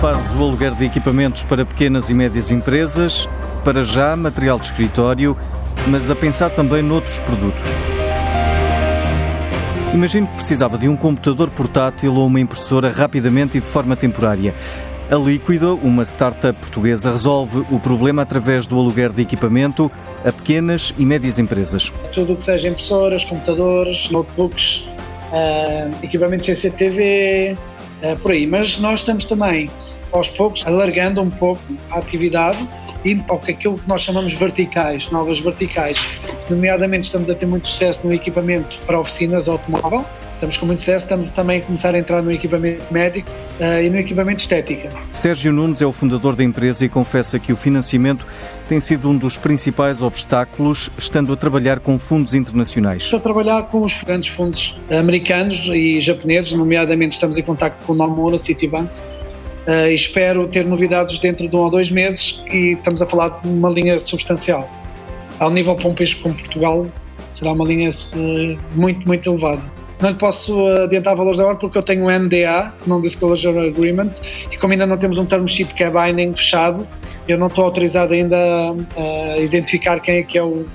faz o aluguer de equipamentos para pequenas e médias empresas, para já material de escritório, mas a pensar também noutros produtos. Imagino que precisava de um computador portátil ou uma impressora rapidamente e de forma temporária. A Líquido, uma startup portuguesa, resolve o problema através do aluguer de equipamento a pequenas e médias empresas. Tudo o que seja impressoras, computadores, notebooks, uh, equipamentos CCTV, uh, por aí. Mas nós estamos também, aos poucos, alargando um pouco a atividade indo para aquilo que nós chamamos verticais, novas verticais. Nomeadamente, estamos a ter muito sucesso no equipamento para oficinas automóvel, Estamos com muito sucesso, estamos também a começar a entrar no equipamento médico uh, e no equipamento estética. Sérgio Nunes é o fundador da empresa e confessa que o financiamento tem sido um dos principais obstáculos, estando a trabalhar com fundos internacionais. Estou a trabalhar com os grandes fundos americanos e japoneses, nomeadamente estamos em contato com o Nomura Citibank, Uh, espero ter novidades dentro de um ou dois meses e estamos a falar de uma linha substancial. Ao nível para um país como Portugal, será uma linha uh, muito, muito elevada. Não lhe posso adiantar valores agora porque eu tenho um NDA, Non-Disclosure Agreement, e como ainda não temos um term sheet que é binding fechado, eu não estou autorizado ainda a, a identificar quem é que é o,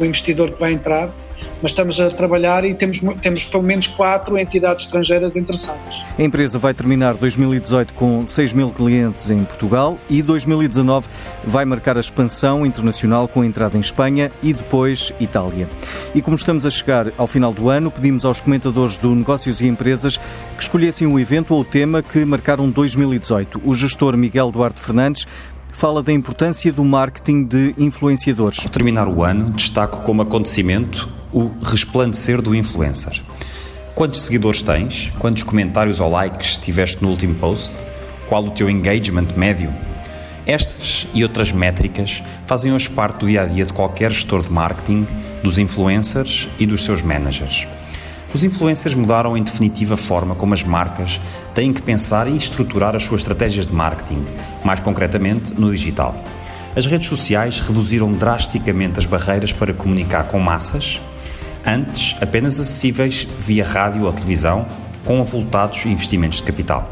o investidor que vai entrar mas estamos a trabalhar e temos, temos pelo menos quatro entidades estrangeiras interessadas. A empresa vai terminar 2018 com 6 mil clientes em Portugal e 2019 vai marcar a expansão internacional com a entrada em Espanha e depois Itália. E como estamos a chegar ao final do ano, pedimos aos comentadores do Negócios e Empresas que escolhessem o evento ou o tema que marcaram 2018. O gestor Miguel Duarte Fernandes fala da importância do marketing de influenciadores. Terminar o ano, destaco como acontecimento o resplandecer do influencer. Quantos seguidores tens? Quantos comentários ou likes tiveste no último post? Qual o teu engagement médio? Estas e outras métricas fazem hoje parte do dia a dia de qualquer gestor de marketing, dos influencers e dos seus managers. Os influencers mudaram em definitiva a forma como as marcas têm que pensar e estruturar as suas estratégias de marketing, mais concretamente no digital. As redes sociais reduziram drasticamente as barreiras para comunicar com massas, antes apenas acessíveis via rádio ou televisão, com avultados investimentos de capital.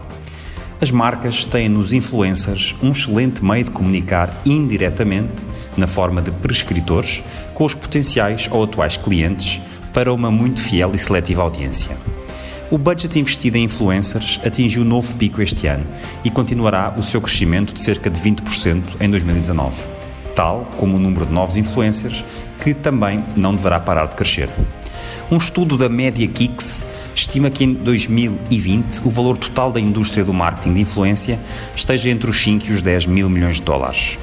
As marcas têm nos influencers um excelente meio de comunicar indiretamente, na forma de prescritores, com os potenciais ou atuais clientes para uma muito fiel e seletiva audiência. O budget investido em influencers atingiu novo pico este ano e continuará o seu crescimento de cerca de 20% em 2019, tal como o número de novos influencers, que também não deverá parar de crescer. Um estudo da Media Kicks estima que em 2020 o valor total da indústria do marketing de influência esteja entre os 5 e os 10 mil milhões de dólares.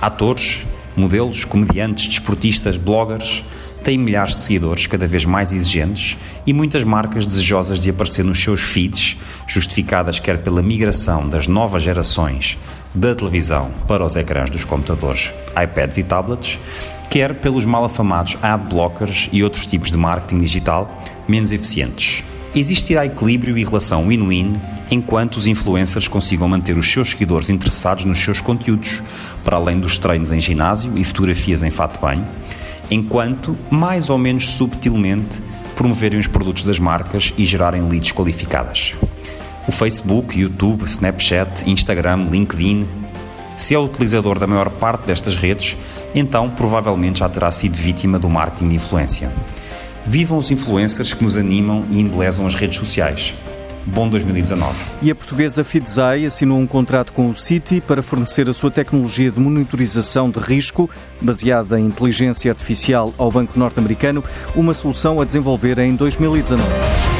Atores, modelos, comediantes, desportistas, bloggers têm milhares de seguidores cada vez mais exigentes e muitas marcas desejosas de aparecer nos seus feeds, justificadas quer pela migração das novas gerações da televisão para os ecrãs dos computadores, iPads e tablets, quer pelos mal afamados ad blockers e outros tipos de marketing digital menos eficientes. Existirá equilíbrio e relação win-win enquanto os influencers consigam manter os seus seguidores interessados nos seus conteúdos, para além dos treinos em ginásio e fotografias em fato-banho, enquanto, mais ou menos subtilmente, promoverem os produtos das marcas e gerarem leads qualificadas. O Facebook, YouTube, Snapchat, Instagram, LinkedIn. Se é utilizador da maior parte destas redes, então provavelmente já terá sido vítima do marketing de influência. Vivam os influencers que nos animam e embelezam as redes sociais. Bom 2019. E a portuguesa Fidzai assinou um contrato com o Citi para fornecer a sua tecnologia de monitorização de risco, baseada em inteligência artificial ao banco norte-americano, uma solução a desenvolver em 2019.